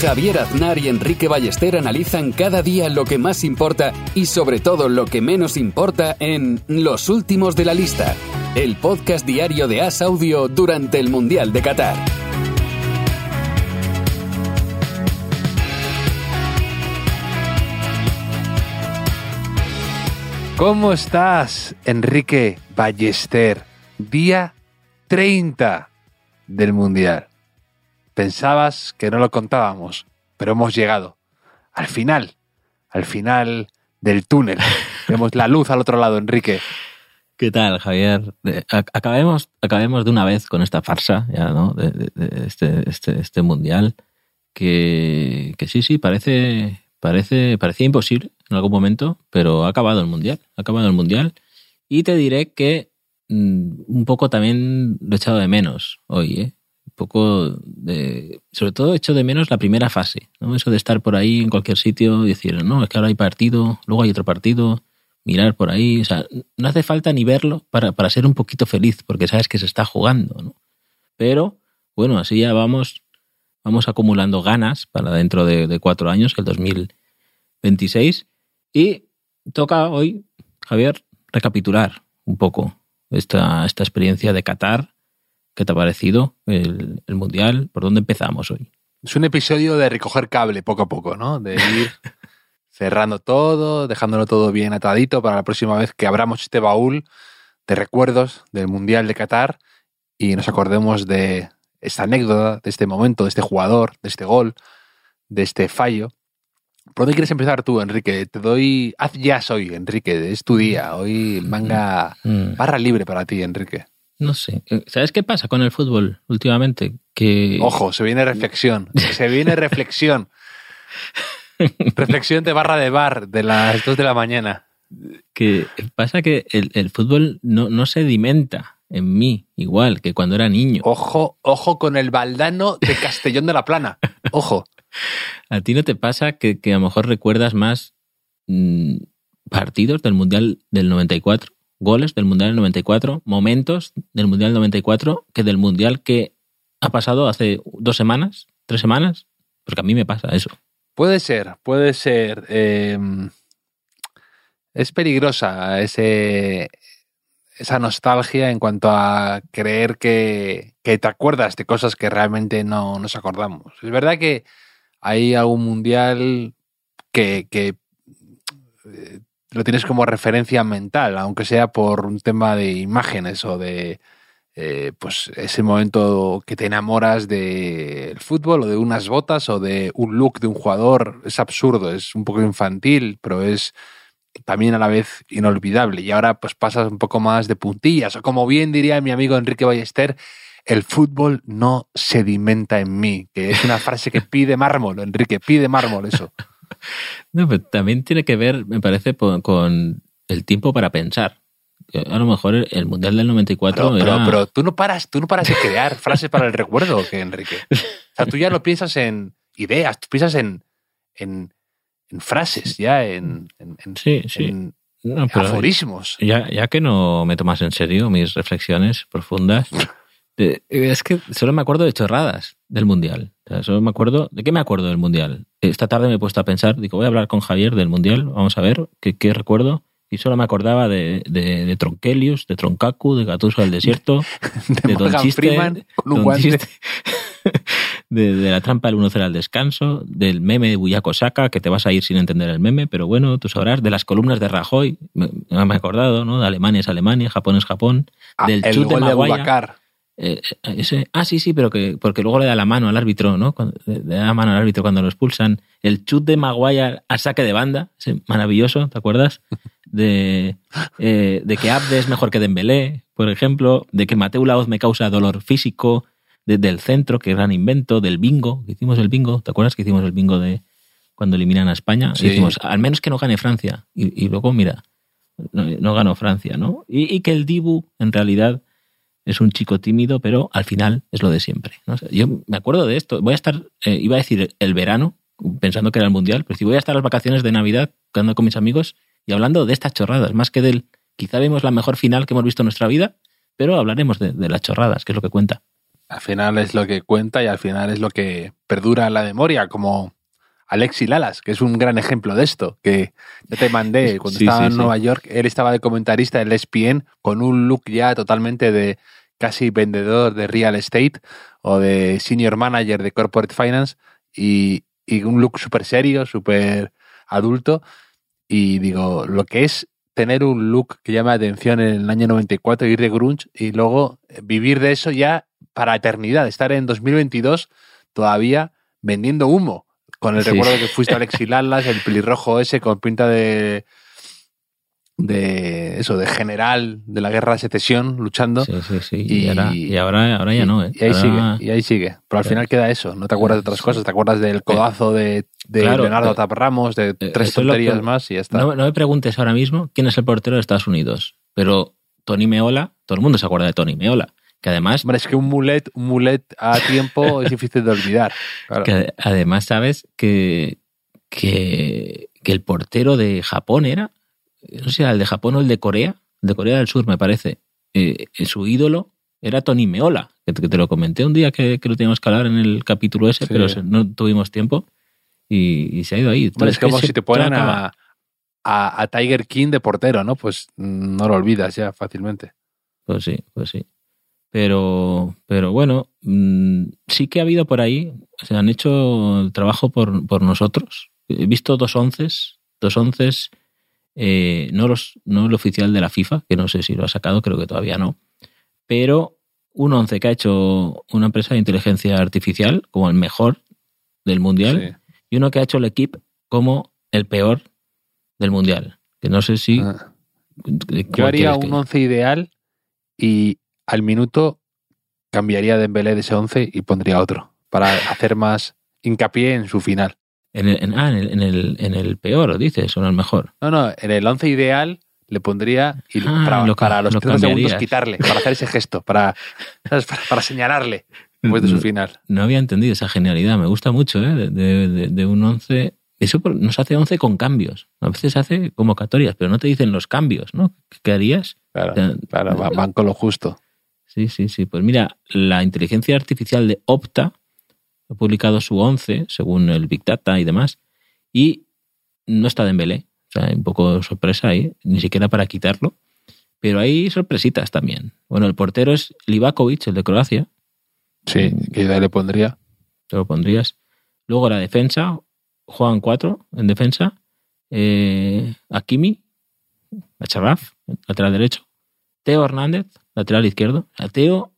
Javier Aznar y Enrique Ballester analizan cada día lo que más importa y sobre todo lo que menos importa en Los Últimos de la Lista, el podcast diario de As Audio durante el Mundial de Qatar. ¿Cómo estás, Enrique Ballester? Día 30 del Mundial. Pensabas que no lo contábamos, pero hemos llegado. Al final, al final del túnel. Vemos la luz al otro lado, Enrique. ¿Qué tal, Javier? Acabemos, acabemos de una vez con esta farsa ya, ¿no? de, de- de este, este, este mundial que, que sí, sí, parece, parece, parecía imposible en algún momento, pero ha acabado el mundial, ha acabado el mundial. Y te diré que mm, un poco también lo he echado de menos hoy, ¿eh? Poco de, sobre todo he hecho de menos la primera fase, ¿no? Eso de estar por ahí en cualquier sitio y decir, no, es que ahora hay partido, luego hay otro partido, mirar por ahí, o sea, no hace falta ni verlo para, para ser un poquito feliz, porque sabes que se está jugando, ¿no? Pero, bueno, así ya vamos, vamos acumulando ganas para dentro de, de cuatro años, el 2026, y toca hoy, Javier, recapitular un poco esta, esta experiencia de Qatar. ¿Qué te ha parecido el, el Mundial? ¿Por dónde empezamos hoy? Es un episodio de recoger cable poco a poco, ¿no? De ir cerrando todo, dejándolo todo bien atadito para la próxima vez que abramos este baúl de recuerdos del Mundial de Qatar y nos acordemos de esta anécdota, de este momento, de este jugador, de este gol, de este fallo. ¿Por dónde quieres empezar tú, Enrique? Te doy... Haz jazz hoy, Enrique. Es tu día. Hoy manga... Mm, Barra libre para ti, Enrique. No sé. ¿Sabes qué pasa con el fútbol últimamente? Que Ojo, se viene reflexión. Se viene reflexión. Reflexión de barra de bar de las 2 de la mañana. que pasa que el, el fútbol no, no sedimenta en mí igual que cuando era niño. Ojo, ojo con el baldano de Castellón de la Plana. Ojo. ¿A ti no te pasa que, que a lo mejor recuerdas más mm, partidos del Mundial del 94, goles del Mundial del 94, momentos del Mundial del 94 que del Mundial que ha pasado hace dos semanas, tres semanas? Porque a mí me pasa eso. Puede ser, puede ser. eh, es peligrosa ese, esa nostalgia en cuanto a creer que, que te acuerdas de cosas que realmente no nos acordamos. Es verdad que hay algún mundial que, que, eh, lo tienes como referencia mental, aunque sea por un tema de imágenes o de eh, pues ese momento que te enamoras del fútbol o de unas botas o de un look de un jugador. Es absurdo, es un poco infantil, pero es también a la vez inolvidable. Y ahora pues pasas un poco más de puntillas. O como bien diría mi amigo Enrique Ballester, el fútbol no sedimenta en mí, que es una frase que pide mármol, Enrique, pide mármol eso. No, pero también tiene que ver, me parece, con el tiempo para pensar. Que A lo mejor el- Mundial del 94 Pero, pero, era... pero tú no paras, tú no paras de crear frases para el recuerdo, ¿o qué, Enrique? O sea, tú ya no piensas en ideas, tú piensas en, en, en frases, ya en, en, en- Sí, sí. en No, pero- aforismos. Ya, ya que no me tomas en serio mis reflexiones profundas, es que solo me acuerdo de chorradas del Mundial. O sea, solo me acuerdo. ¿De qué me acuerdo del Mundial? Esta tarde me he puesto a pensar, digo, voy a hablar con Javier del Mundial, vamos a ver qué, qué recuerdo. Y solo me acordaba de, de, de Tronkelius, de Troncacu, de Gatuso del Desierto, De de Don Chiste, Freeman Don. Chiste, de, la trampa del 1-0 al descanso, del meme de Buyaco Saka, que te vas a ir sin entender el meme, pero bueno, tú sabrás, de las columnas de Rajoy, me, me he acordado, ¿no? De Alemania es Alemania, Japón es Japón, Ah, del el chute gol de. Eh, eh, ese- ah, sí, sí, pero que porque luego le da la mano al árbitro, ¿no? Cuando- le da la mano al árbitro cuando lo expulsan. El chut de Maguire al saque de banda, ese maravilloso, ¿te acuerdas? De, eh, de que Abde es mejor que Dembélé, por ejemplo, de que Mateu Laoz me causa dolor físico, de- del centro, que gran invento, del bingo, que hicimos el bingo, ¿te acuerdas que hicimos el bingo de cuando eliminan a España? Sí. Dijimos, al menos que no gane Francia. Y, y luego, mira, no, no ganó Francia, ¿no? Y, y que el Dibu, en realidad, es un chico tímido, pero al final es lo de siempre. ¿no? Yo me acuerdo de esto. Voy a estar, eh, iba a decir el verano, pensando que era el mundial, pero si voy a estar las vacaciones de Navidad quedando con mis amigos y hablando de estas chorradas, más que del. Quizá vimos la mejor final que hemos visto en nuestra vida, pero hablaremos de, las chorradas, que es lo que cuenta. Al final es lo que cuenta y al final es lo que perdura la memoria, como Alexi Lalas, que es un gran ejemplo de esto, que yo te mandé cuando Sí, estaba sí, en sí. Nueva York, él estaba de comentarista en el ESPN con un look ya totalmente de casi vendedor de real estate o de senior manager de corporate finance y, y un look súper serio, súper adulto. Y digo, lo que es tener un look que llama la atención en el año 94, ir de grunge y luego vivir de eso ya para eternidad, estar en 2022 todavía vendiendo humo. Con el Sí. recuerdo de que fuiste a Alexi Lalas, el pelirrojo ese con pinta de de eso, de general de la guerra de secesión luchando. Sí, sí, sí. Y- Y, ahora, y ahora, ahora ya no, ¿eh? Y ahí Ahora- sigue, y ahí sigue. Pero al Sí. final queda eso. No te acuerdas de otras cosas, te acuerdas del codazo de, de Claro, Leonardo eh, Taparramos, de eh, tres tonterías que- más y ya está. No, no me preguntes ahora mismo quién es el portero de Estados Unidos, pero Tony Meola, todo el mundo se acuerda de Tony Meola, que además, Hombre, es que un mulet, un mulet a tiempo es difícil de olvidar. Claro. que ade- además sabes que, que, que el portero de Japón era, no sé el de Japón o el de Corea, el de Corea del Sur me parece, eh, su ídolo era Tony Meola, que te, que te lo comenté un día que, que lo teníamos que hablar en el capítulo ese, Sí. pero no tuvimos tiempo y, y se ha ido ahí. Hombre, es como que si te ponen a, a, a Tiger King de portero, ¿no? Pues no lo olvidas ya fácilmente. Pues sí, pues sí. Pero, pero bueno, mm, sí que ha habido por ahí, se han hecho el trabajo por, por nosotros. He visto dos onces, dos onces, eh, no, los, no el oficial de la FIFA, que no sé si lo ha sacado, creo que todavía no, pero un once que ha hecho una empresa de inteligencia artificial como el mejor del mundial Sí. y uno que ha hecho el equipo como el peor del mundial. Que no sé si... Ah. ¿cómo Yo haría un once ideal y al minuto cambiaría Dembélé de ese once y pondría otro para hacer más hincapié en su final. En el, en- ah, en el, en, el, en el peor, dices, o en el mejor. No, no, en el once ideal le pondría y Ah, para, lo ca- para los lo 30 segundos quitarle, para hacer ese gesto, para, ¿sabes? para, para señalarle después de su final. No había entendido esa genialidad, me gusta mucho, ¿eh? De, de- de- de un 11. Eso nos hace 11 con cambios. A veces hace convocatorias, pero no te dicen los cambios, ¿no? ¿Qué harías? Claro, claro, va- van con lo justo. Sí, sí, sí. Pues mira, la inteligencia artificial de Opta ha publicado su 11, según el Big Data y demás, y no está Dembélé. O sea, hay un poco sorpresa ahí, ni siquiera para quitarlo. Pero hay sorpresitas también. Bueno, el portero es Livakovic, el de Croacia, Sí, que yo le pondría. te lo pondrías. Luego la defensa, juegan cuatro en defensa. Eh, Akimi, Acharraf, lateral derecho. Teo Hernández, lateral izquierdo. A Teo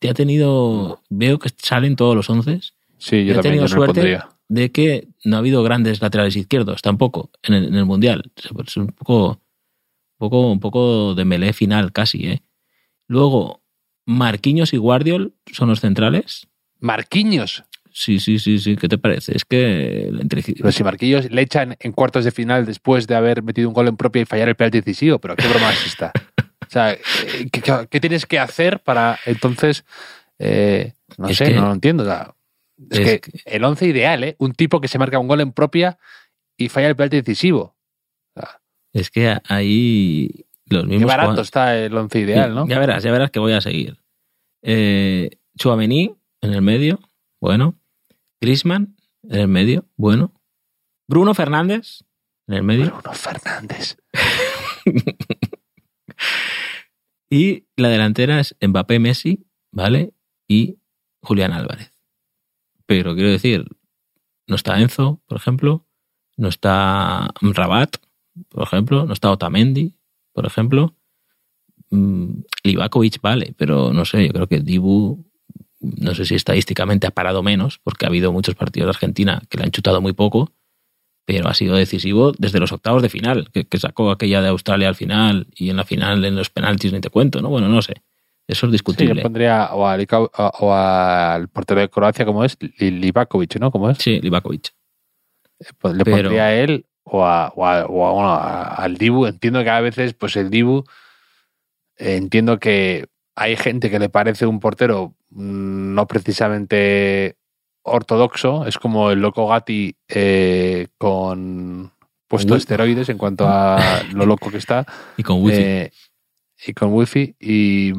te ha tenido, veo que salen todos los once, Sí, yo también tenido yo no le suerte. pondría. de que no ha habido grandes laterales izquierdos tampoco en el, en el Mundial. Es un poco, un poco, un poco de melee final casi, ¿eh? Luego, Marquinhos y Guardiol son los centrales. Marquinhos. Sí, sí, sí, sí. ¿Qué te parece? Es que Pero si Marquillos le echan en cuartos de final después de haber metido un gol en propia y fallar el penalti decisivo, pero qué broma es esta. O sea, eh, ¿qué, qué- qué tienes que hacer para entonces, eh, no Es sé, que- no lo entiendo. o sea, es, es que, el once ideal, ¿eh? Un tipo que se marca un gol en propia y falla el penalti decisivo. Es que ahí los Qué mismos. barato jugadores- está el once ideal, ¿no? Ya verás, ya verás que voy a seguir. Eh, Chouameni en el medio, bueno. Grisman en el medio, bueno. Bruno Fernández en el medio. Bruno Fernández. Y la delantera es Mbappé Messi, ¿vale? Y Julián Álvarez. Pero quiero decir, no está Enzo, por ejemplo, no está Rabat, por ejemplo, no está Otamendi, por ejemplo. Mm, Livakovic vale, pero no sé, yo creo que Dibu, no sé si estadísticamente ha parado menos, porque ha habido muchos partidos de Argentina que le han chutado muy poco, pero ha sido decisivo desde los octavos de final, que, que sacó aquella de Australia al final y en la final en los penaltis ni te cuento, ¿no? Bueno, no sé. Eso es Sí, discutible. yo pondría o, al portero de Croacia, como es, Li- Livakovic, ¿no? Como es? Sí, Livakovic. Pues le Pero- pondría a él o, a, o, a- o a- bueno, a- al Dibu. Entiendo que a veces, pues el Dibu, eh, entiendo que hay gente que le parece un portero mm, no precisamente ortodoxo, es como el loco Gatti eh, con puesto Uy. esteroides en cuanto a lo loco que está. Y con wifi. Eh, y con wifi y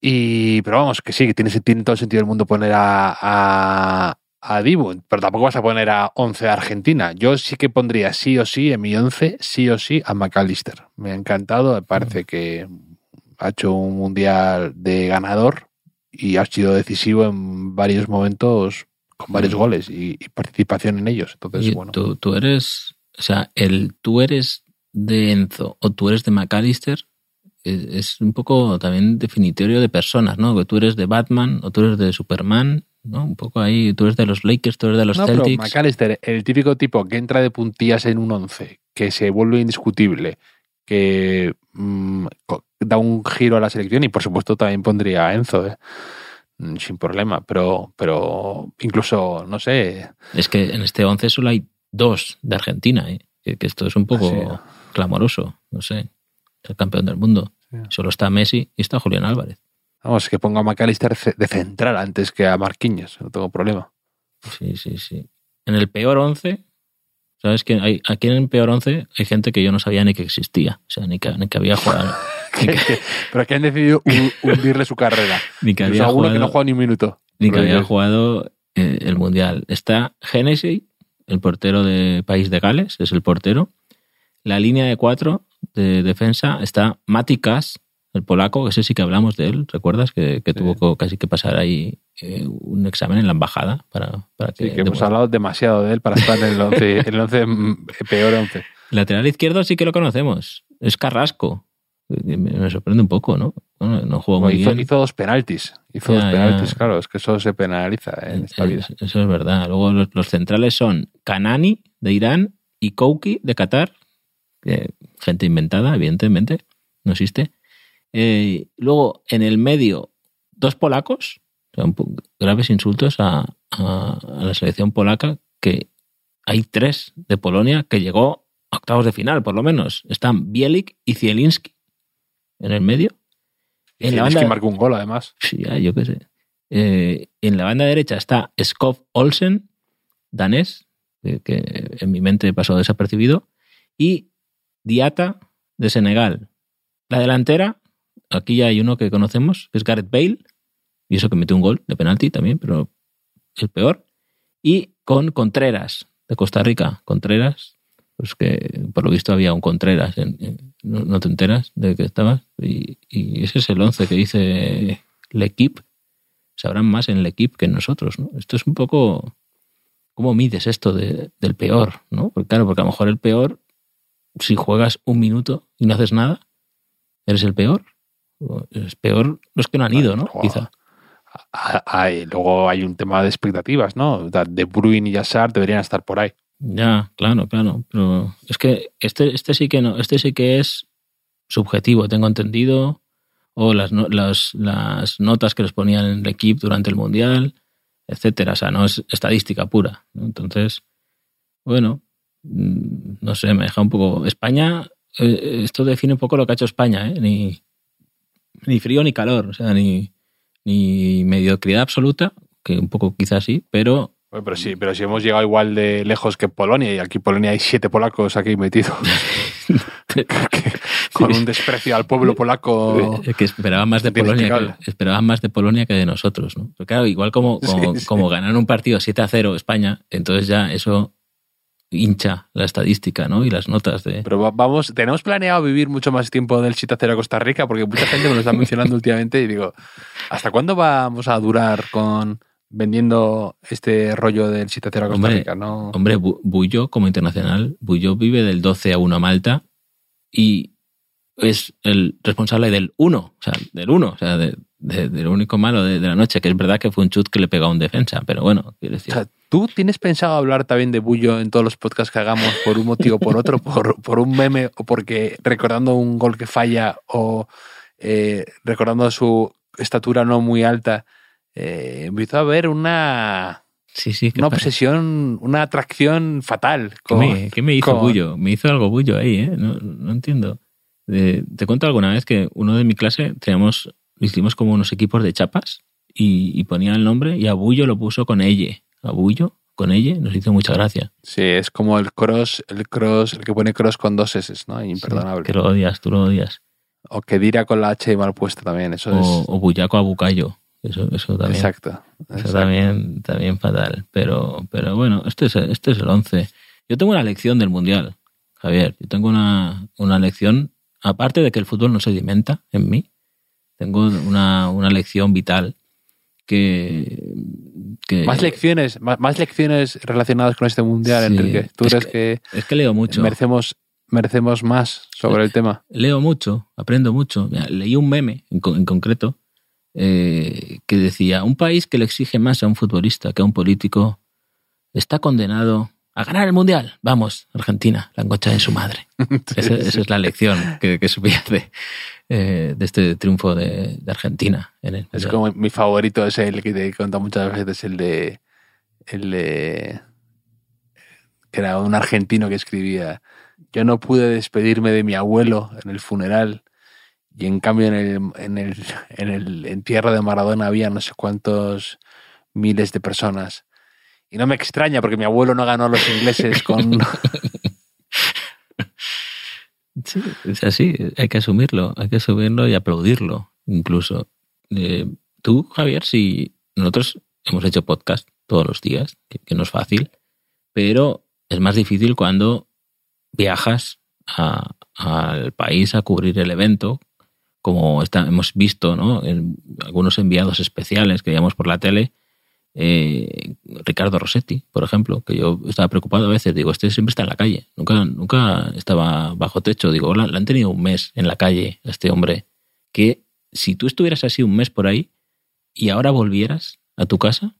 y pero vamos que sí que tiene, tiene todo el sentido del mundo poner a, a, a Dibu pero tampoco vas a poner a 11 de Argentina yo sí que pondría sí o sí en mi 11 sí o sí a McAllister me ha encantado me parece que ha hecho un mundial de ganador y ha sido decisivo en varios momentos con varios Mm. goles y, y participación en ellos entonces bueno tú, tú eres, o sea, el tú eres de Enzo o tú eres de McAllister es, es un poco también definitorio de personas, ¿no? Que tú eres de Batman o tú eres de Superman, ¿no? Un poco ahí, tú eres de los Lakers, tú eres de los no, pero Celtics. McAllister, el típico tipo que entra de puntillas en un 11, que se vuelve indiscutible, que mm, da un giro a la selección y por supuesto también pondría a Enzo, ¿eh? Mm, sin problema, pero, pero incluso, no sé, Es que en este 11 solo hay dos de Argentina, ¿eh? Que, esto es un poco Sí. clamoroso, no sé. El campeón del mundo. Sí. Solo está Messi y está Julián Álvarez. vamos, que ponga a McAllister de central antes que a Marquinhos, no tengo problema. Sí, sí, sí. En el peor 11, ¿sabes que hay, aquí en el peor 11 hay gente que yo no sabía ni que existía. O sea, ni que, ni que había jugado. que, pero que han decidido hu- hundirle su carrera. ni que había jugado, que no juega ni un minuto. ni que había jugado eh, el Mundial. Está Genesee, el portero de País de Gales, es el portero. La línea de cuatro de defensa está Mati Kas, el polaco, que ese sí que hablamos de él, ¿recuerdas? Que, que Sí. tuvo casi que pasar ahí eh, un examen en la embajada para, para que... Sí, que hemos hablado demasiado de él para estar en el 11, el 11 mm, peor 11. Lateral izquierdo sí que lo conocemos. Es Carrasco. Me me sorprende un poco, ¿no? Bueno, no jugó muy hizo, bien. hizo dos penaltis. Hizo Ya, dos penaltis, ya. claro. Es que eso se penaliza en esta Eh, vida. Eso es verdad. Luego los, los centrales son Kanani de Irán y Kouki de Qatar. gente inventada, evidentemente. No existe. Eh, luego en el medio, dos polacos. Graves insultos a, a- a la selección polaca, que hay tres de Polonia que llegó a octavos de final, por lo menos. Están Bielik y Zielinski en el medio. En la banda, marcó un gol, además. Sí, ya, yo qué sé. Eh, en la banda derecha está Skov Olsen, danés, que, que en mi mente pasó desapercibido, y Diata de Senegal. La delantera, aquí ya hay uno que conocemos, que es Gareth Bale, y eso que metió un gol de penalti también, pero el peor. Y con Contreras, de Costa Rica. Contreras, pues que por lo visto había un Contreras, en- en- no, no te enteras de que estabas. Y, y ese es el 11 que dice L'Equipe. Sabrán más en L'Equipe que en nosotros, ¿no? Esto es un poco... ¿Cómo mides esto de- del peor, no? Porque claro, porque a lo mejor el peor, si juegas un minuto y no haces nada, eres el peor. Es peor los que no han ido, ¿no? Quizá. Luego hay un tema de expectativas, ¿no? De Bruin y Yassar deberían estar por ahí. Ya, claro, claro. Pero es que este, este sí que no, este sí que es subjetivo, tengo entendido. O las, las, las notas que les ponían en el equipo durante el Mundial, etcétera. O sea, no es estadística pura. Entonces, bueno, mm, no sé, me deja un poco. España, eh, esto define un poco lo que ha hecho España, ¿eh? Ni, ni frío ni calor, o sea, ni, ni mediocridad absoluta, que un poco quizás sí, pero Bueno, pero sí, pero si hemos llegado igual de lejos que Polonia, y aquí en Polonia hay siete polacos aquí metidos. Con un desprecio al pueblo polaco. Eh, que esperaban más de Polonia que esperaban más de Polonia que de nosotros, ¿no? Pero claro, igual como, como, Sí, sí. como ganaron un partido 7 a 0 España, entonces ya eso hincha la estadística, ¿no? Y las notas de. Pero va- vamos, tenemos planeado vivir mucho más tiempo del Chitacero a Costa Rica, porque mucha gente me lo está mencionando últimamente y digo, ¿hasta cuándo vamos a durar con vendiendo este rollo del Chitacero a Costa Hombre, Rica? No, Hombre, Bu- Bullo como internacional, Bullo vive del 12 a 1 a Malta y es el responsable del 1, o sea, del 1, o sea, de, de- del único malo de, de la noche, que es verdad que fue un chut que le pegó a un defensa, pero bueno, quiero decir. O sea, ¿tú tienes pensado hablar también de Bullo en todos los podcasts que hagamos por un motivo o por otro? Por, por un meme o porque recordando un gol que falla o eh, recordando su estatura no muy alta, eh, empezó a haber una, Sí, sí. Una obsesión, una atracción fatal. ¿Qué, me, ¿qué me hizo Bullo? Me hizo algo Bullo ahí, ¿eh? No, no entiendo. te cuento alguna vez que uno de mi clase teníamos, hicimos como unos equipos de chapas y, y ponía el nombre y a Bullo lo puso con ella. A Bullo con ella nos hizo mucha gracia. Sí, es como el cross, el cross, el que pone cross con dos S, ¿no? Imperdonable. que lo odias, tú lo odias. O que dirá con la H mal puesta también, eso o, es. O bullaco a bucayo. Eso, eso también. Exacto. Eso también, también fatal. Pero, pero bueno, este es, este es el 11. Yo tengo una lección del Mundial, Javier. Yo tengo una, una lección, aparte de que el fútbol no se alimenta en mí, tengo una, una lección vital que, que, más lecciones más, más, lecciones relacionadas con este mundial Sí, Enrique tú es crees que- que, es que leo mucho. merecemos merecemos más sobre el tema Leo mucho, aprendo mucho. Mira, leí un meme en, co- en concreto eh, que decía, un país que le exige más a un futbolista que a un político está condenado a ganar el Mundial. Vamos, Argentina, la angocha de su madre. Esa, esa es la lección que, que eh, de este triunfo de, de Argentina en el es como mi favorito es el que te he contado muchas veces el de el de que era un argentino que escribía yo no pude despedirme de mi abuelo en el funeral y en cambio en el, en el, en el entierro de Maradona había no sé cuántos miles de personas. Y no me extraña porque mi abuelo no ganó a los ingleses con... Sí, es así, hay que asumirlo, hay que asumirlo y aplaudirlo, incluso. Eh, tú, Javier, si nosotros hemos hecho podcast todos los días, que, no es fácil, pero es más difícil cuando viajas al país a cubrir el evento, como hemos visto, ¿no? En algunos enviados especiales que veíamos por la tele, eh, Ricardo Rossetti, por ejemplo, que yo estaba preocupado a veces, digo, este siempre está en la calle, nunca, nunca estaba bajo techo, digo, le han tenido un mes en la calle a este hombre, que si tú estuvieras así un mes por ahí y ahora volvieras a tu casa,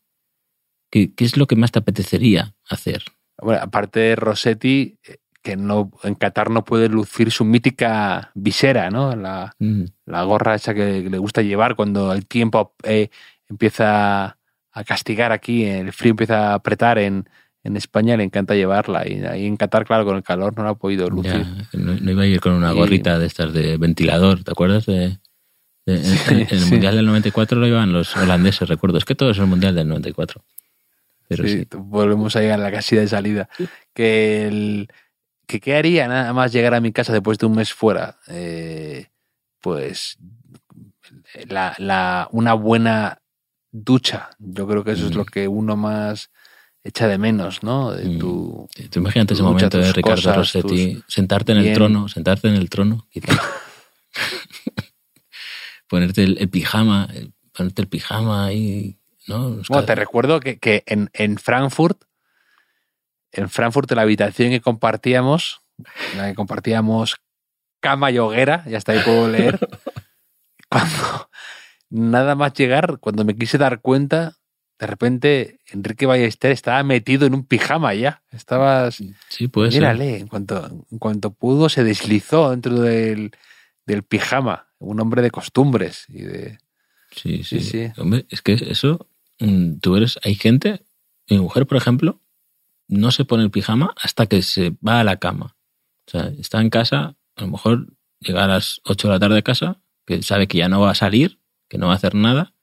¿qué, qué es lo que más te apetecería hacer? Bueno, aparte de Rossetti, eh, que no en Qatar no puede lucir su mítica visera, ¿no? La, Mm, la gorra esa que, que le gusta llevar cuando el tiempo eh, empieza a castigar aquí, el frío empieza a apretar en, en España, le encanta llevarla. Y ahí en Qatar, claro, con el calor no la ha podido lucir. ya, no, no iba a ir con una Y- gorrita de estas de ventilador, ¿te acuerdas? De, de- en- Sí, en, el sí. Mundial del 94 lo iban los holandeses, recuerdo. Es que todo es el Mundial del 94. Pero Sí, volvemos ahí a la casilla de salida. Que el que qué haría nada más llegar a mi casa después de un mes fuera. Eh, pues la, la, una buena ducha. Yo creo que eso es Mm. lo que uno más echa de menos, ¿no? De Mm. tu, Tú imagínate ese momento de tus Ricardo cosas, Rossetti, sentarte en el trono, sentarte en el trono, quizás. ponerte el, el pijama, el- ponerte el pijama ahí, ¿no? Los Bueno, te recuerdo que, que en, en Frankfurt, en Frankfurt, la habitación que compartíamos, la que compartíamos cama y hoguera, ya está ahí puedo leer. cuando nada más llegar, cuando me quise dar cuenta, de repente Enrique Ballester estaba metido en un pijama ya. Estabas. Sí, puede ser. Mírale, en cuanto, en cuanto pudo, se deslizó dentro del, del pijama. Un hombre de costumbres y de. Sí, sí, Sí, sí. Hombre, es que eso, mm, tú eres, hay gente, mi mujer, por ejemplo, no se pone el pijama hasta que se va a la cama. O sea, está en casa, a lo mejor llega a las 8 de la tarde a casa, que sabe que ya no va a salir, que no va a hacer nada,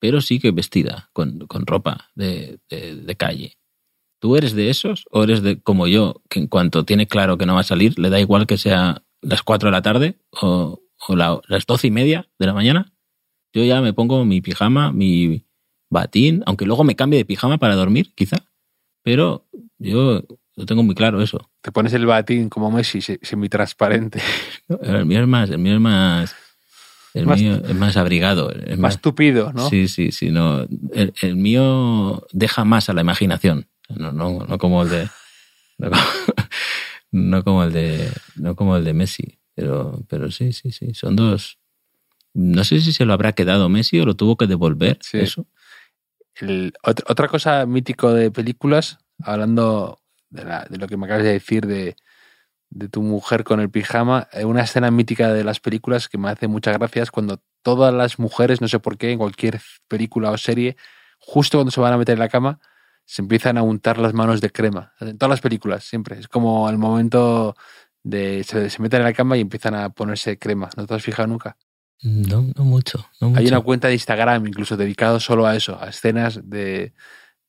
pero sí que vestida, con, con ropa de, de- de calle. ¿Tú eres de esos o eres de como yo, que en cuanto tiene claro que no va a salir, le da igual que sea las 4 de la tarde o, o la- las 12 y media de la mañana? Yo ya me pongo mi pijama, mi batín, aunque luego me cambie de pijama para dormir, quizá. Pero yo lo tengo muy claro eso. Te pones el batín como Messi, se- semitransparente. El mío es más, el mío es más, el Más- mío es más abrigado. Es Más tupido, ¿no? Sí, sí, sí. No, el, el mío deja más a la imaginación. No, no, no como el de. No como, no como el de. No como el de Messi. Pero, pero sí, sí, sí. Son dos. No sé si se lo habrá quedado Messi o lo tuvo que devolver. Sí. Eso. El- otra cosa mítico de películas, hablando de, la- de lo que me acabas de decir de, de tu mujer con el pijama, eh, una escena mítica de las películas que me hace muchas gracias cuando todas las mujeres, no sé por qué, en cualquier película o serie, justo cuando se van a meter en la cama, se empiezan a untar las manos de crema. En todas las películas, siempre. Es como el momento de. Se, se meten en la cama y empiezan a ponerse crema. ¿No te has fijado nunca? No, no mucho. No Hay mucho. una cuenta de Instagram incluso dedicado solo a eso, a escenas de,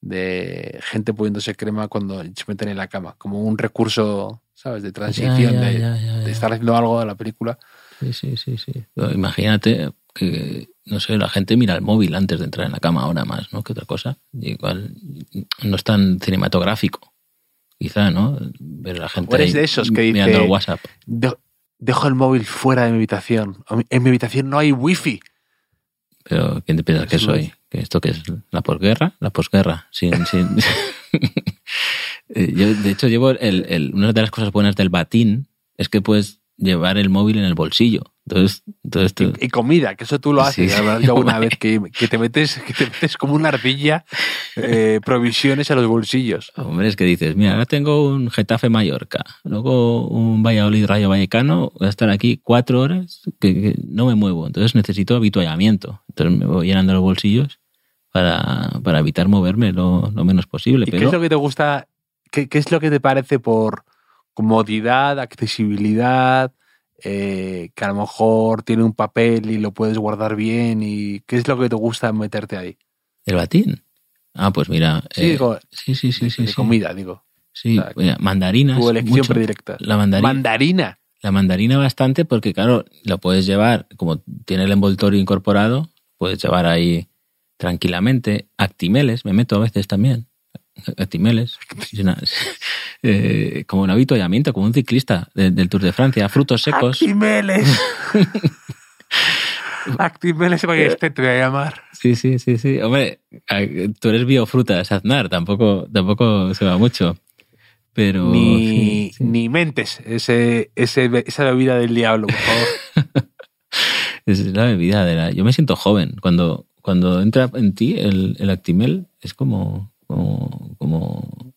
de gente poniéndose crema cuando se meten en la cama, como un recurso, ¿sabes? De transición, ya, de, ya, ya, de ya. estar haciendo algo de la película. Sí, sí, sí, sí. Pero imagínate que, no sé, la gente mira el móvil antes de entrar en la cama ahora más, ¿no? Que otra cosa. Y Igual no es tan cinematográfico. Quizá, ¿no? Ver a la gente eres ahí de esos que mirando dice- el WhatsApp. De- dejo el móvil fuera de mi habitación. En mi habitación no hay wifi. Pero ¿quién te piensas que soy? ¿Que esto qué es? ¿La posguerra? La posguerra. Sin, sin... Eh, Yo, de hecho, llevo el, el- una de las cosas buenas del batín es que puedes llevar el móvil en el bolsillo. Entonces, entonces tú- Y, y comida, que eso tú lo haces. Sí, yo una vez que, que te metes, que te metes como una ardilla eh, provisiones a los bolsillos. Hombre, es que dices, mira, ahora tengo un Getafe Mallorca, luego un Valladolid Rayo Vallecano, voy a estar aquí cuatro horas que, que no me muevo, entonces necesito habituallamiento. Entonces me voy llenando los bolsillos para, para evitar moverme lo, lo menos posible. ¿Y qué es lo que te gusta? ¿Qué, qué es lo que te parece por comodidad, accesibilidad? eh, que a lo mejor tiene un papel y lo puedes guardar bien. y ¿Qué es lo que te gusta meterte ahí? el batín. Ah, pues mira. Sí, eh, digo, sí, sí, sí, sí. de sí. comida, digo. Sí, o sea, mira, mandarinas. Tu elección mucho. predilecta. La mandarina. Mandarina. La mandarina bastante porque, claro, lo puedes llevar, como tiene el envoltorio incorporado, puedes llevar ahí tranquilamente. Actimeles, me meto a veces también. Actimeles. Es una- eh, como un avituallamiento, como un ciclista de- del Tour de Francia. Frutos secos. Actimeles. Actimeles Ballester te voy a llamar. Sí, sí, sí, sí. Hombre, tú eres biofrutas, Aznar, tampoco, tampoco se va mucho. Pero. Ni, sí, sí. ni mentes ese, ese, esa bebida del diablo, por favor. Es la bebida de la. Yo me siento joven. Cuando, cuando entra en ti el, el Actimel, es como, como, como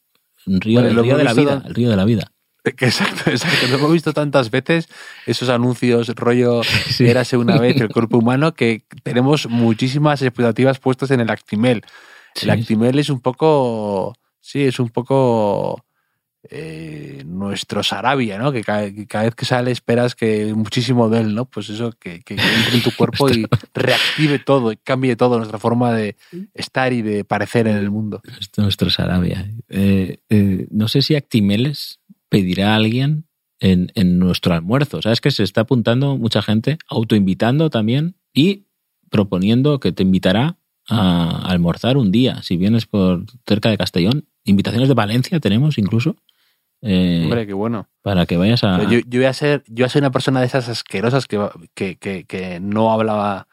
un río, Vale, el río de la vida. El río de la vida. Exacto, exacto. Lo hemos visto tantas veces, esos anuncios, rollo, Sí. érase una vez el cuerpo humano, que tenemos muchísimas expectativas puestas en el Actimel. Sí. El Actimel es un poco, sí, es un poco eh, nuestro Sarabia, ¿no? Que cada, que cada vez que sale esperas que muchísimo de él, ¿no? Pues eso, que, que entre en tu cuerpo y reactive todo y cambie todo nuestra forma de estar y de parecer en el mundo. Nuestro Sarabia. Eh, eh, no sé si Actimeles pedirá a alguien en, en nuestro almuerzo. Sabes que se está apuntando mucha gente, autoinvitando también y proponiendo que te invitará a almorzar un día, si vienes por cerca de Castellón. Invitaciones de Valencia tenemos incluso. eh, Hombre, qué bueno. para que vayas a... Yo, yo voy a ser, yo voy a ser una persona de esas asquerosas que, que, que, que no hablaba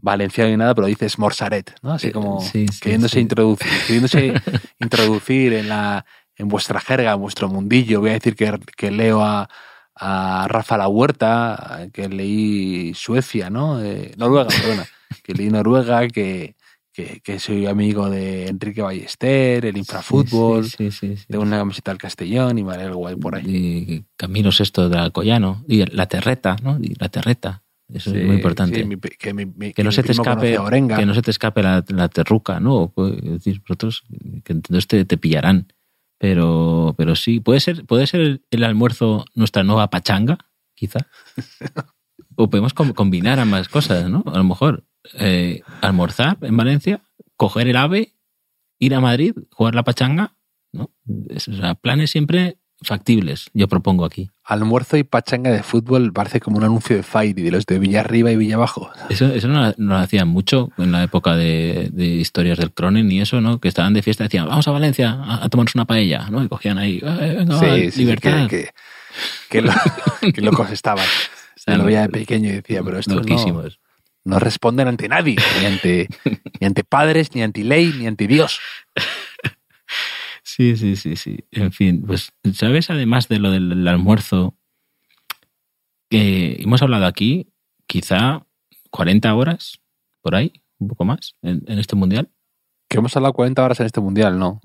valenciano ni nada, pero dices morsaret, ¿no? Así Eh, como sí, sí, queriéndose sí. introducir, queriéndose introducir en la en vuestra jerga, en vuestro mundillo. Voy a decir que, que leo a, a Rafa La Huerta, que leí Suecia, ¿no? Eh, Noruega, perdona. Que leí Noruega, que, que, que soy amigo de Enrique Ballester, el infrafútbol. Sí, sí. Tengo una camiseta del Castellón y me haré el guay por ahí. Y Camilo Sexto del Alcoyano. Y la terreta, ¿no? Y la terreta. Eso es muy importante. mi que mi- mi- que no se te escape que no se te escape la, la terruca no puede decir vosotros que entonces te, te pillarán pero pero sí puede ser puede ser el, el almuerzo nuestra nueva pachanga quizá o podemos com- combinar ambas cosas no a lo mejor eh, almorzar en Valencia coger el ave ir a Madrid jugar la pachanga no Es- o sea, planes siempre factibles yo propongo aquí Almuerzo y pachanga de fútbol parece como un anuncio de Fairy, de los de Villarriba y Villabajo. Eso, eso no, no lo hacían mucho en la época de, de historias del Cronen y eso, ¿no? Que estaban de fiesta y decían, vamos a Valencia a, a tomarnos una paella, ¿no? Y cogían ahí, "Eh, venga, va, sí, sí, libertad. que, que, que lo- que locos estaban. Yo lo veía de pequeño y decía, pero no, Loquísimos. No responden ante nadie, ni ante, ni ante padres, ni ante ley, ni ante Dios. Sí, sí, sí, sí. En fin, pues, ¿sabes? Además de lo del, del almuerzo, que hemos hablado aquí, quizá 40 horas, por ahí, un poco más, en, en este mundial. Que hemos hablado 40 horas en este mundial, ¿no?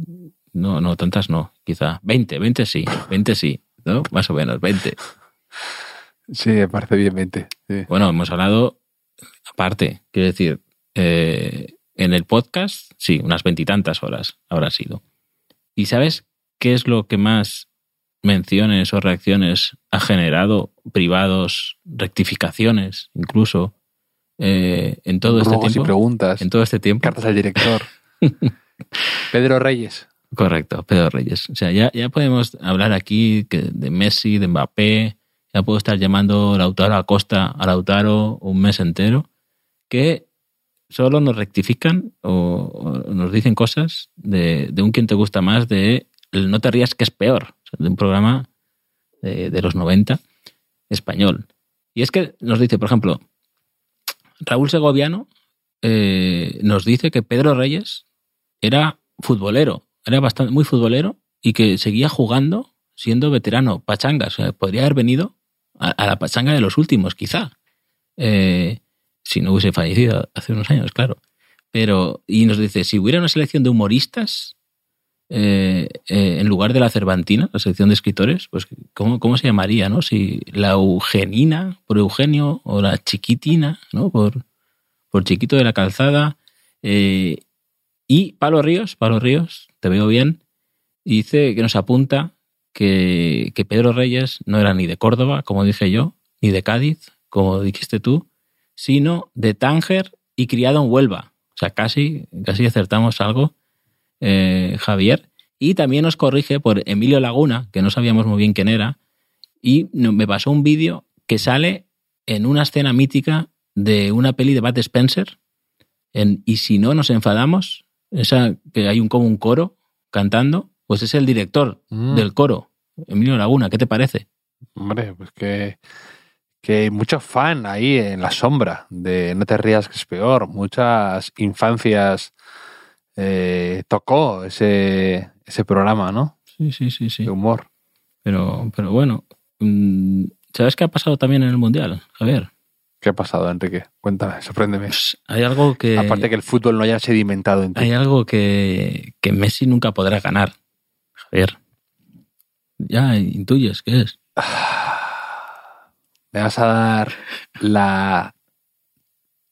No, no, tantas no, quizá. 20, 20 sí, 20 sí, ¿no? Más o menos, 20. Sí, me parece bien 20. sí. Bueno, hemos hablado aparte, quiero decir, eh, En el podcast, sí, unas veintitantas horas habrá sido. ¿Y sabes qué es lo que más menciones o reacciones ha generado? Privados, rectificaciones, incluso, eh, en todo este Ruegos y tiempo. preguntas. En todo este tiempo. Cartas al director. Pedro Reyes. Correcto, Pedro Reyes. O sea, ya, ya podemos hablar aquí que de Messi, de Mbappé, ya puedo estar llamando a Lautaro Acosta a Lautaro un mes entero, que solo nos rectifican o, nos dicen cosas de, de un quien te gusta más, de No te rías que es peor, de un programa de, los 90 español. Y es que nos dice, por ejemplo, Raúl Segoviano eh, nos dice que Pedro Reyes era futbolero, era bastante muy futbolero y que seguía jugando siendo veterano, pachanga. O sea, podría haber venido a, la pachanga de los últimos, quizá. Eh, si no hubiese fallecido hace unos años, claro. Pero, y nos dice, si hubiera una selección de humoristas eh, eh, en lugar de la Cervantina, la selección de escritores, pues ¿cómo, cómo se llamaría, no? Si la Eugenina, por Eugenio, o la Chiquitina, ¿no? Por, por Chiquito de la Calzada. Eh, y Palo Ríos, Palo Ríos, te veo bien, dice que nos apunta que, Pedro Reyes no era ni de Córdoba, como dije yo, ni de Cádiz, como dijiste tú, sino de Tánger y criado en Huelva. O sea, casi, casi acertamos algo, eh, Javier. Y también nos corrige por Emilio Laguna, que no sabíamos muy bien quién era, y me pasó un vídeo que sale en una escena mítica de una peli de Bud Spencer, en Y si no nos enfadamos, esa que hay un como un coro cantando, pues es el director Mm. del coro, Emilio Laguna, ¿qué te parece? Hombre, pues que, que hay mucho fan ahí en la sombra de No te rías que es peor. Muchas infancias eh, tocó ese, ese programa, ¿no? Sí, sí, sí, sí. De humor. Pero, pero bueno, mm, ¿sabes qué ha pasado también en el Mundial, Javier? ¿Qué ha pasado, Enrique? Cuéntame, sorpréndeme. Pues hay algo que... Aparte que el fútbol no haya sedimentado en ti. Hay algo que, que Messi nunca podrá ganar, Javier. Ya intuyes qué es. ¿Me vas a dar la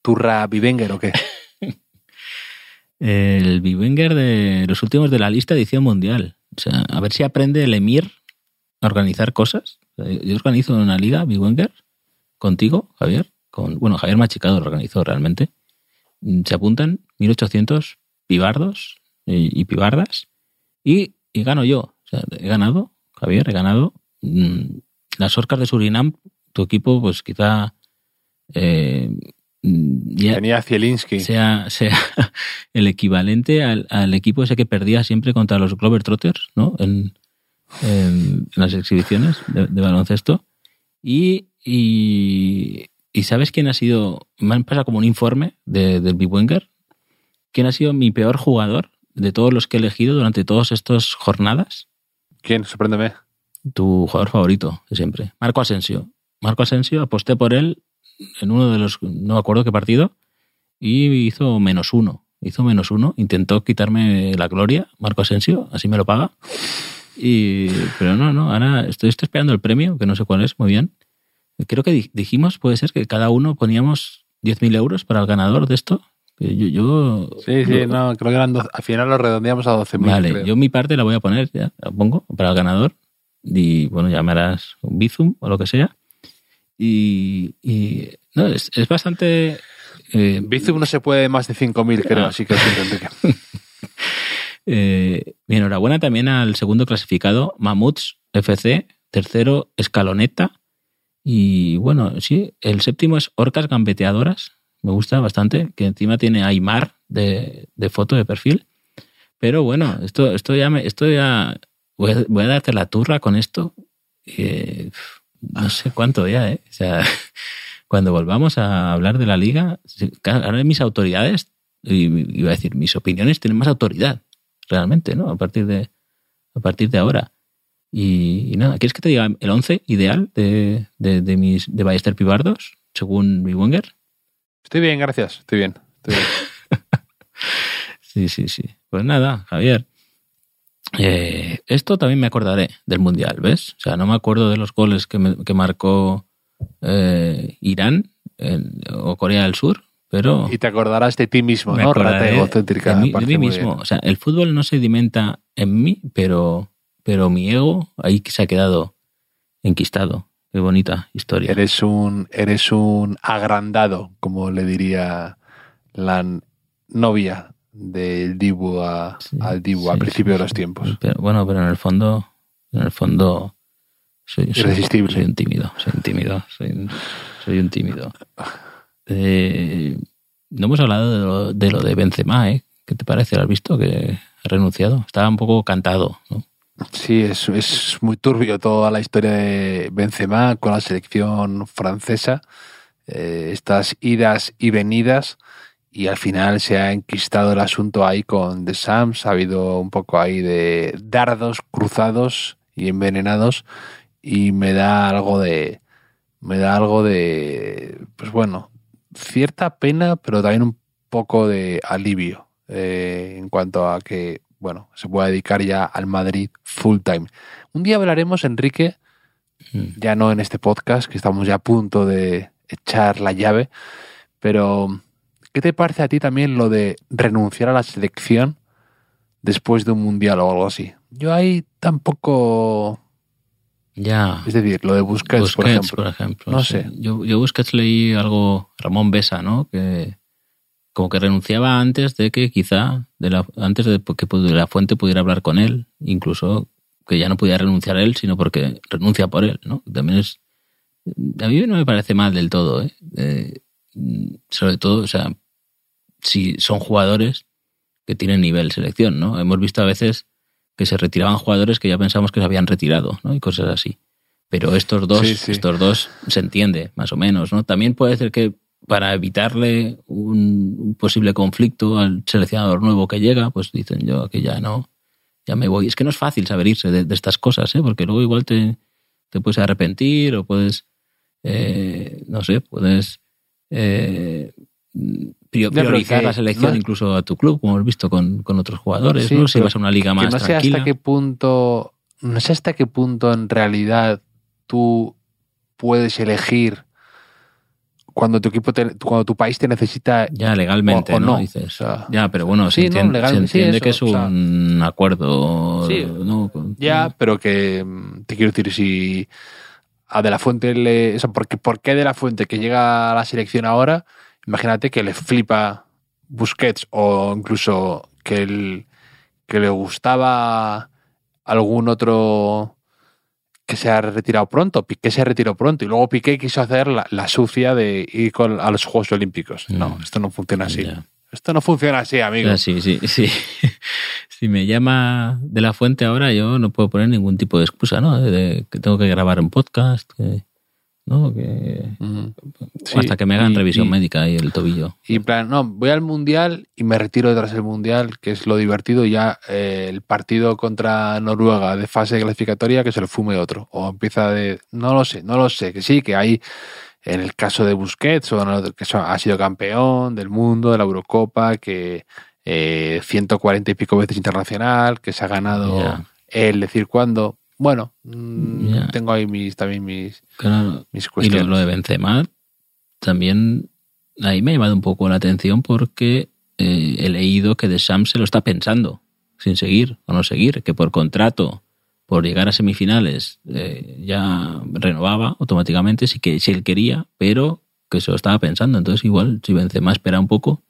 turra Bivenger o qué? El Biwenger de los últimos de la lista edición mundial. O sea, a ver si aprende el Emir a organizar cosas. Yo organizo una liga, Biwenger, contigo, Javier. Con, bueno, Javier Machicado lo organizó realmente. Se apuntan 1800 pibardos y, y pibardas y, y gano yo. O sea, he ganado, Javier, he ganado. Mm, Las Orcas de Surinam, tu equipo, pues quizá eh, mm, ya- Tenía Zielinski. sea, sea el equivalente al, al equipo ese que perdía siempre contra los Glover Trotters, ¿no? En, en- en las exhibiciones de, de baloncesto. Y, y, y ¿sabes quién ha sido? Me han pasado como un informe de, del Big Wenger. ¿Quién ha sido mi peor jugador de todos los que he elegido durante todas estas jornadas? ¿Quién? Sorpréndeme. Tu jugador favorito de siempre. Marco Asensio. Marco Asensio, aposté por él en uno de los, no me acuerdo qué partido, y hizo menos uno. Hizo menos uno, intentó quitarme la gloria, Marco Asensio, así me lo paga. Y, pero no, no, ahora estoy, estoy esperando el premio, que no sé cuál es, muy bien. Creo que di- dijimos, puede ser que cada uno poníamos 10.000 euros para el ganador de esto. Que yo, yo, Sí, sí, yo- no, creo que eran doce- al final lo redondeamos a 12.000. Vale, creo. yo mi parte la voy a poner, ya, la pongo para el ganador. Y bueno, ya me harás un bizum o lo que sea. Y, y, no, es, es bastante. eh, Bizum no se puede más de 5.000, creo, Ah. así que Enrique. eh, enhorabuena también al segundo clasificado, Mamuts FC, tercero, Escaloneta. Y bueno, sí, el séptimo es Orcas Gambeteadoras. Me gusta bastante, que encima tiene Aymar de, de foto de perfil. Pero bueno, esto, esto ya me, esto ya voy a, voy a darte la turra con esto. Eh, no sé cuánto ya, ¿eh? O sea, cuando volvamos a hablar de la liga, ahora mis autoridades, iba a decir, mis opiniones tienen más autoridad, realmente, ¿no? A partir de, a partir de ahora. Y, y nada, ¿quieres que te diga el 11 ideal de, de, de mis de Ballester Pibardos, según Wenger? Estoy bien, gracias. Estoy bien. Estoy bien. Sí, sí, sí. Pues nada, Javier. Eh, esto también me acordaré del Mundial, ¿ves? O sea, no me acuerdo de los goles que, me- que marcó eh, Irán en- o Corea del Sur, pero... Y te acordarás de ti mismo, ¿no? Rata egocéntrica. de mí, de mí mismo. O sea, el fútbol no se alimenta en mí, pero, pero mi ego ahí se ha quedado enquistado. Qué bonita historia. Eres un, eres un agrandado, como le diría la novia del Dibu a- Sí, al Dibu al sí, principio sí, de los tiempos. Pero, bueno, pero en el fondo, en el fondo, soy, soy- Irresistible. Soy un tímido, soy un tímido, soy un, soy un tímido. Eh, no hemos hablado de lo, de lo de Benzema, ¿eh? ¿Qué te parece? ¿Lo has visto? Que ha renunciado. Estaba un poco cantado, ¿no? Sí, es, es muy turbio toda la historia de Benzema con la selección francesa. Eh, estas idas y venidas. Y al final se ha enquistado el asunto ahí con The Sams. Ha habido un poco ahí de dardos cruzados y envenenados. Y me da algo de. Me da algo de. Pues bueno, cierta pena, pero también un poco de alivio. eh, en cuanto a que, bueno, se pueda dedicar ya al Madrid full time. Un día hablaremos, Enrique, Mm. ya no en este podcast, que estamos ya a punto de echar la llave, pero ¿qué te parece a ti también lo de renunciar a la selección después de un mundial o algo así? Yo ahí tampoco, Ya. es decir, lo de Busquets, por ejemplo. ejemplo, No sí. sé. Yo, yo Busquets leí algo, Ramón Besa, ¿no? Que como que renunciaba antes de que quizá, de la, antes de que de la fuente pudiera hablar con él, incluso que ya no podía renunciar él, sino porque renuncia por él, ¿no? También es... A mí no me parece mal del todo, ¿eh? Eh, sobre todo, o sea, si son jugadores que tienen nivel selección, ¿no? Hemos visto a veces que se retiraban jugadores que ya pensamos que se habían retirado, ¿no? Y cosas así. Pero estos dos, Sí, sí. estos dos se entiende, más o menos, ¿no? También puede ser que para evitarle un, un posible conflicto al seleccionador nuevo que llega, pues dicen yo que ya no, ya me voy. Es que no es fácil saber irse de, de estas cosas, ¿eh? Porque luego igual te, te puedes arrepentir o puedes, eh, no sé, puedes eh, priorizar la selección no- incluso a tu club, como hemos visto con, con otros jugadores, Sí, ¿no? Si vas a una liga más no sé tranquila. hasta qué punto, no sé hasta qué punto en realidad tú puedes elegir cuando tu equipo, te- cuando tu país te necesita Ya legalmente, O- o ¿no? no, Dices. o sea, ya, pero bueno, sí, se no, entiende, legalmente, se entiende sí, que eso, es o sea, un acuerdo, Sí. ¿no? Ya, pero que mm, te quiero decir, si a De La Fuente le. O sea, ¿por qué, por qué De La Fuente que llega a la selección ahora? Imagínate que le flipa Busquets o incluso que, el, que le gustaba algún otro que se ha retirado pronto. Piqué se retiró pronto y luego Piqué quiso hacer la, la sucia de ir con, a los Juegos Olímpicos. No, Mm. esto no funciona así. Esto no funciona así, amigo. Sí, sí, sí. Si me llama de la fuente ahora, yo no puedo poner ningún tipo de excusa, ¿no? De que tengo que grabar un podcast, que, ¿no? Que, hasta Sí, que me hagan y- revisión y- médica y el tobillo. Y en plan, no, voy al mundial y me retiro tras el mundial, que es lo divertido. y Ya eh, el partido contra Noruega de fase clasificatoria, que se lo fume otro. O empieza de. No lo sé, no lo sé. Que sí, que hay. En el caso de Busquets, o no, que ha sido campeón del mundo, de la Eurocopa, que eh, 140 y pico veces internacional, que se ha ganado Ya. el decir cuándo. Bueno, mm, Ya. tengo ahí mis, también mis, Claro. mis Y lo, cuestiones. lo de Benzema también ahí me ha llamado un poco la atención porque eh, he leído que De Sam se lo está pensando, sin seguir o no seguir, que por contrato, por llegar a semifinales, eh, ya renovaba automáticamente si, que, si él quería, pero que se lo estaba pensando. Entonces igual, si Benzema espera un poco,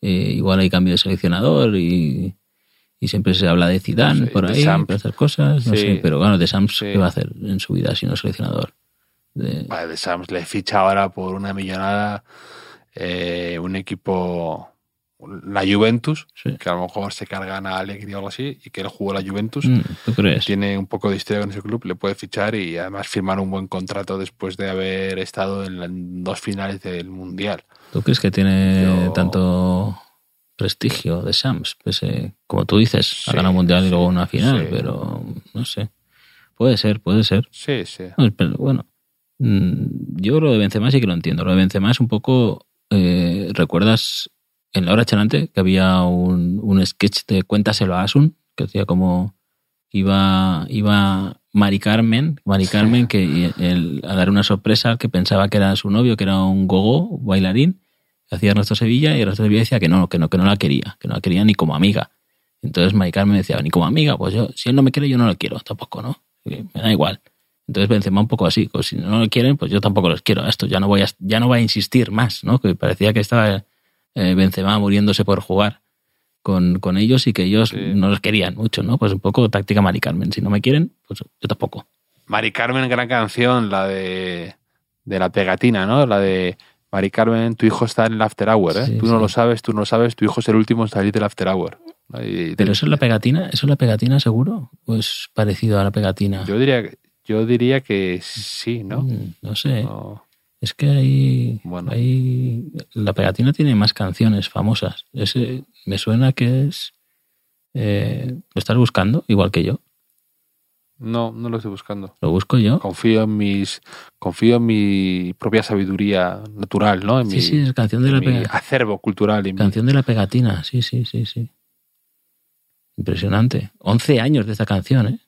eh, igual hay cambio de seleccionador y, y siempre se habla de Zidane Sí, por de ahí, para hacer cosas, no Sí. sé, pero bueno, De Sam, Sí. ¿qué va a hacer en su vida si no es seleccionador? De- Vale, de Sams le ficha ahora por una millonada eh, un equipo, la Juventus, sí. que a lo mejor se cargan a Allegri o algo así, y que él jugó la Juventus. Mm, ¿Tú crees? Tiene un poco de historia con ese club, le puede fichar y además firmar un buen contrato después de haber estado en, dos finales del Mundial. ¿Tú crees que tiene Yo- tanto prestigio de Sams? Pese, como tú dices, ha Sí, ganado un mundial y luego una final, sí. pero no sé. Puede ser, puede ser. Sí, sí. No, pero bueno, mm, yo lo de Benzema sí que lo entiendo. Lo de Benzema es un poco... eh, ¿Recuerdas en la hora chanante que había un, un sketch de Cuéntaselo a Asun? Que hacía como... Iba, iba Mari Carmen, Mari Carmen Sí. que a dar una sorpresa que pensaba que era su novio, que era un gogo, bailarín, hacía Ernesto Sevilla y Ernesto Sevilla decía que no, que no, que no la quería, que no la quería ni como amiga. Entonces Mari Carmen decía, ni como amiga, pues yo, si él no me quiere, yo no lo quiero tampoco, ¿no? Me da igual. Entonces Benzema un poco así, pues si no lo quieren, pues yo tampoco los quiero. Esto ya no voy a, ya no voy a insistir más, ¿no? Que parecía que estaba eh, Benzema muriéndose por jugar con, con ellos y que ellos no los querían mucho, ¿no? Pues un poco táctica Mari Carmen. Si no me quieren, pues yo tampoco. Mari Carmen, gran canción, la de, de la pegatina, ¿no? La de Mari Carmen, tu hijo está en el after hour, ¿eh? Sí, tú no sí. lo sabes, tú no lo sabes, tu hijo es el último en salir del after hour. Y- Pero eso es la pegatina, ¿eso es la pegatina seguro? ¿O es parecido a la pegatina? Yo diría, que- yo diría que sí, ¿no? Mm, no sé. No. Es que hay, Bueno. hay- La pegatina tiene más canciones famosas. Ese, me suena que es. eh, ¿Lo estás buscando? Igual que yo. No, no lo estoy buscando. Lo busco yo. Confío en mis, confío en mi propia sabiduría natural, ¿no? En Sí, mi, sí, es canción de en la mi pegatina. acervo cultural. mi- Canción de la pegatina, sí, sí, sí, sí. Impresionante. 11 años de esta canción, ¿eh?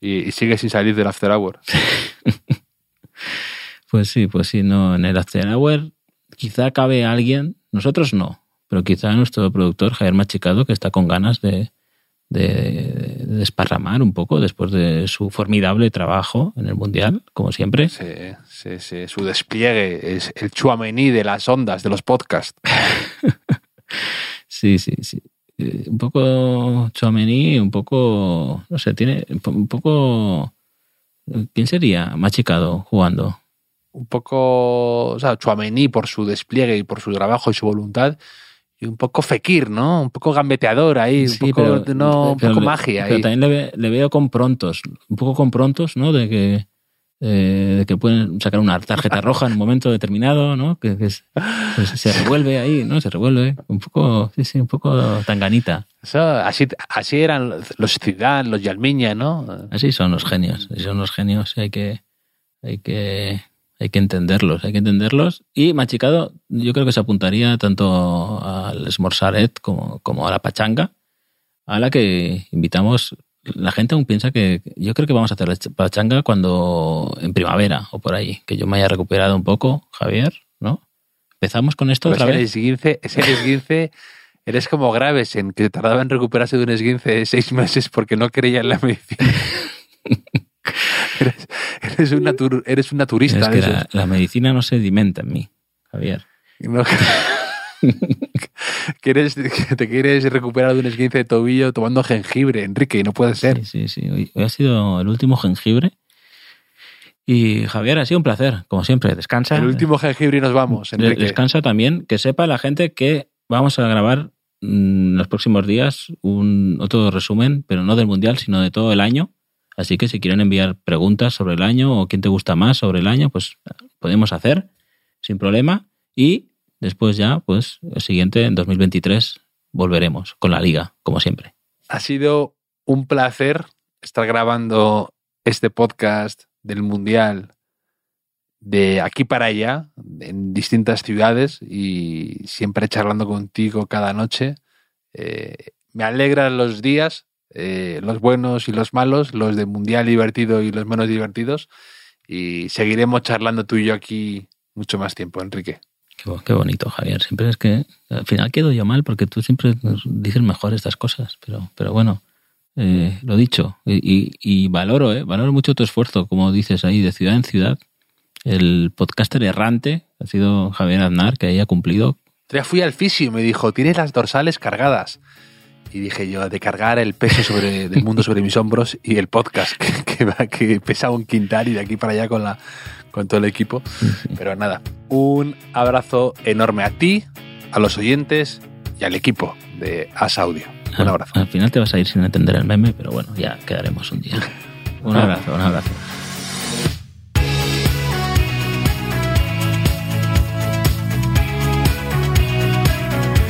y, y sigue sin salir del after hour. Pues sí, pues sí, no. En el After Hour quizá cabe alguien, nosotros no, pero quizá nuestro productor Javier Machicado, que está con ganas de, de desparramar un poco después de su formidable trabajo en el Mundial, como siempre. Sí, sí, sí. Su despliegue es el chuamení de las ondas, de los podcasts. Sí, sí, sí. Eh, un poco Chouameni, un poco, no sé, tiene un poco... ¿Quién sería Machicado jugando? Un poco, o sea, chuamení por su despliegue y por su trabajo y su voluntad. Y un poco fekir, ¿no? Un poco gambeteador ahí, un poco, pero- no, un pero poco le- magia Pero ahí. también le, le veo con prontos, un poco con prontos, ¿no? De que, eh, de que pueden sacar una tarjeta roja en un momento determinado, ¿no? Que, que es- pues se revuelve ahí, ¿no? Se revuelve. Un poco, sí, sí, un poco tanganita. Eso, así, así eran los Zidane, los Yalmiña, ¿no? Así son los genios, así son los genios hay que, hay que, hay que entenderlos, hay que entenderlos. Y Machicado, yo creo que se apuntaría tanto al Smorsaret como, como a la Pachanga, a la que invitamos. La gente aún piensa que yo creo que vamos a hacer la Pachanga cuando en primavera o por ahí, que yo me haya recuperado un poco, Javier, ¿no? Empezamos con esto Pues otra vez. esguince, ese esguince, eres como Graves, en que tardaba en recuperarse de un esguince de seis meses porque no creía en la medicina. eres, eres, un natu- eres un naturista. Es que la, la medicina no se dimenta en mí, Javier. No, que eres- que te quieres recuperar de un esguince de tobillo tomando jengibre, Enrique, y no puede ser. Sí, sí, sí. Hoy, hoy ha sido el último jengibre. Y Javier, ha sido un placer, como siempre. Descansa. El último jengibre y nos vamos, Enrique. Descansa también. Que sepa la gente que vamos a grabar mm, en los próximos días un otro resumen, pero no del Mundial, sino de todo el año. Así que si quieren enviar preguntas sobre el año o quién te gusta más sobre el año, pues podemos hacer sin problema. Y después ya, pues el siguiente, en 2023, volveremos con la liga, como siempre. Ha sido un placer estar grabando este podcast del Mundial de aquí para allá, en distintas ciudades y siempre charlando contigo cada noche. Eh, me alegran los días, eh, los buenos y los malos, los de Mundial divertido y los menos divertidos. Y seguiremos charlando tú y yo aquí mucho más tiempo, Enrique. Qué, qué bonito, Javier. Siempre es que al final quedo yo mal porque tú siempre dices mejor estas cosas. Pero, pero bueno, eh, lo dicho. Y, y- y valoro, ¿eh? Valoro mucho tu esfuerzo, como dices ahí, de ciudad en ciudad. El podcaster errante ha sido Javier Aznar, que ahí ha cumplido. Ya fui al fisio y me dijo, tienes las dorsales cargadas. Y dije yo, de cargar el peso sobre, del mundo sobre mis hombros y el podcast, que, que, va- que pesa un quintal y de aquí para allá con, la, con todo el equipo. Pero nada, un abrazo enorme a ti, a los oyentes y al equipo de As Audio. Un abrazo. Al final te vas a ir sin entender el meme, pero bueno, ya quedaremos un día. Un abrazo, un abrazo.